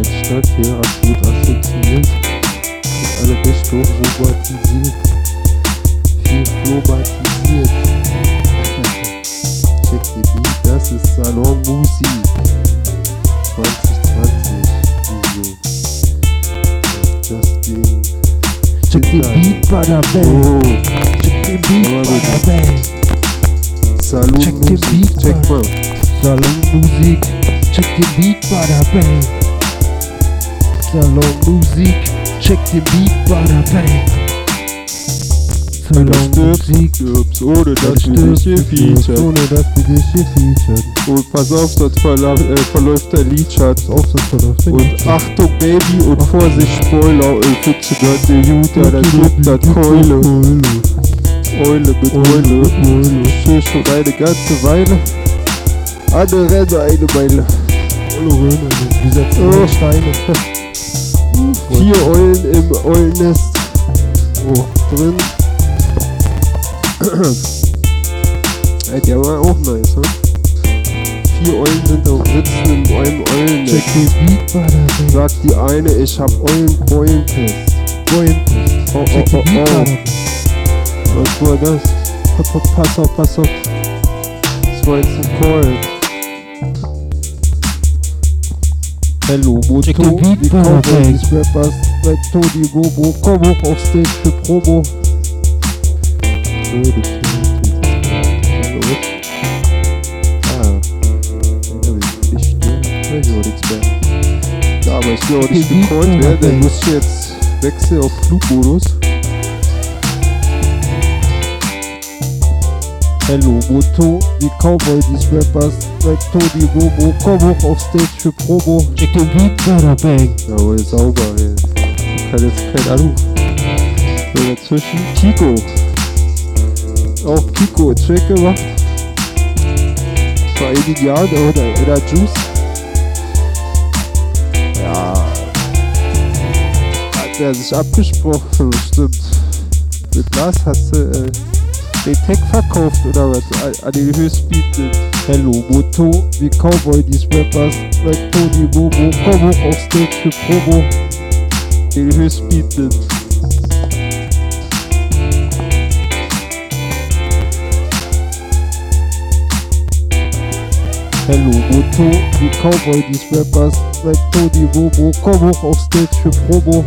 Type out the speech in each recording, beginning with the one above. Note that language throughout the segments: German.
Stadt hier absolut assoziiert. In alle Richtungen somatisiert. Viel flomatisiert. Check the Beat, das ist Salonmusik. 2020 Video. Das Ding. Check den Beat, Bada Bang. Oh, Check den Beat, Bada Bang. Salon Check Musik, Beat, check mal. Salonmusik. Check den Beat, Bada Bang. Salonmusik. Check den Beat, Bada Bang. Wenn du stirbst, Salonmusik. stirbst, ohne dass wir dich hier featuren. Ohne dass wir dich hier featuren. Und pass auf, sonst verla äh, verläuft der Liedschatz. Auf das verläuft der Und. Achtung Baby und Vorsicht Spoiler, äh, findest du das der Juda, da gibt das Keule. Eule mit Eule, schön schon eine ganze Weile. Andere rennen eine Meile. Wir setzen Oh. oh. Steine. Vier Eulen im Eulennest. Oh, drin. Ey, der war auch nice, ne? Vier Eulen sind auf sitzen in einem Eulennest. Check den Beat, Bang. Sagt die eine, ich hab Eulen Beulentest. Beulentest. Oh, Check oh, oh, oh. Was war das? Pa- pa- Pass auf, pass auf. Das war jetzt ein Call. Hello, Moto, die. Cowboys, Rappers, bei Tony Bobo, komm hoch auf Stage für Promo. Ah, ja, will ich nicht stören. Ja, ich will auch nichts mehr. Ja, aber ich will auch nicht Bada werden, dann muss ich jetzt wechseln auf Flugmodus. Hello Moto, die Cowboy, die Rappers, bei Tony Bobo, komm hoch auf Stage für Promo. Check den Beat, Bada Bang. Jawohl, sauber, ey. Ich kann jetzt keinen Anruf. So, dazwischen Kiko. Auch Kiko Track gemacht. Vor einigen Jahren, oder in der Juice. Ja. Hat er sich abgesprochen, stimmt. Mit Lars hast du äh, den Tech verkauft oder was? An- den Höchstbieten. Hello Moto, wie Cowboy, die Rappers, bei Tony Bobo, komm hoch auf Stage für Promo. Den Höchstbieten. Hello Moto, wie Cowboy, die Rappers, bei Tony Bobo, komm hoch auf Stage für Promo.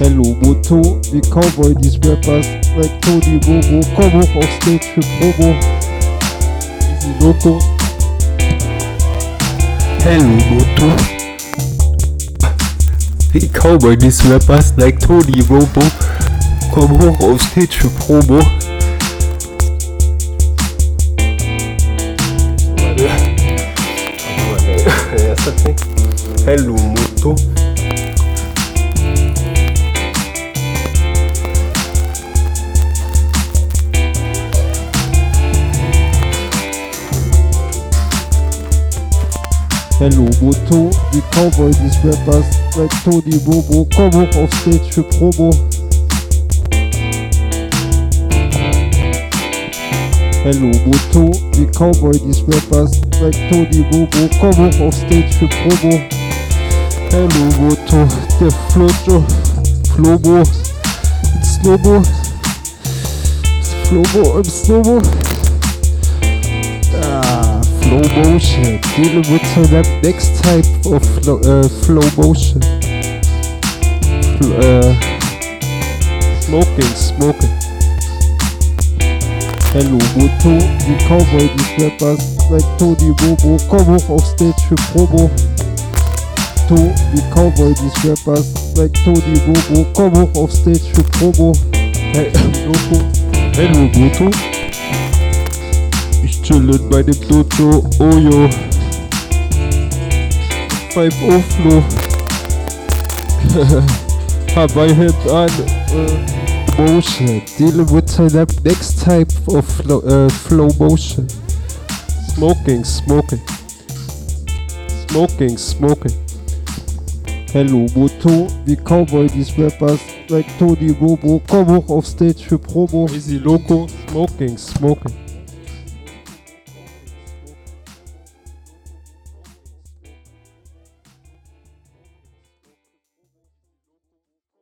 Hello Moto, les Cowboys Discrepas, like Tony Bobo, comme on en stage que Bobo, Hello Moto, les Cowboys Discrepas, like Tony Robo, comme on en stage que Promo. Hello Moto. Hello Moto, wie Cowboy, die Rappers, bei Tony Bobo, hoch auf Stage für Promo. Hello Moto, wie Cowboy, die Rappers, bei Tony Bobo, hoch auf Stage für Promo. Hello Moto, der Flojo, Flobo, Slobo, Flobo im Slobo. Motion. Dealing with next type of flow, uh, flow motion. Uh, smoking, smoking. Hello, Moto, die Cowboy, die Rappers, like Tony Bobo, komm hoch auf Stage für Promo. To, die Cowboy, die Rappers, like Tony Bobo, komm hoch auf Stage für Promo. Hey, Loco. Hello, Moto. Ich chill in meinem Dojo, oh yo. 5 Flow. Hab my hand on uh, motion. Dealing with the next type of flow, uh, flow motion. Smoking, smoking. Smoking, smoking. Hello Moto, wie Cowboy these rappers like Tony Robo. Komm hoch auf Stage für Promo. Easy Loco, Smoking, Smoking.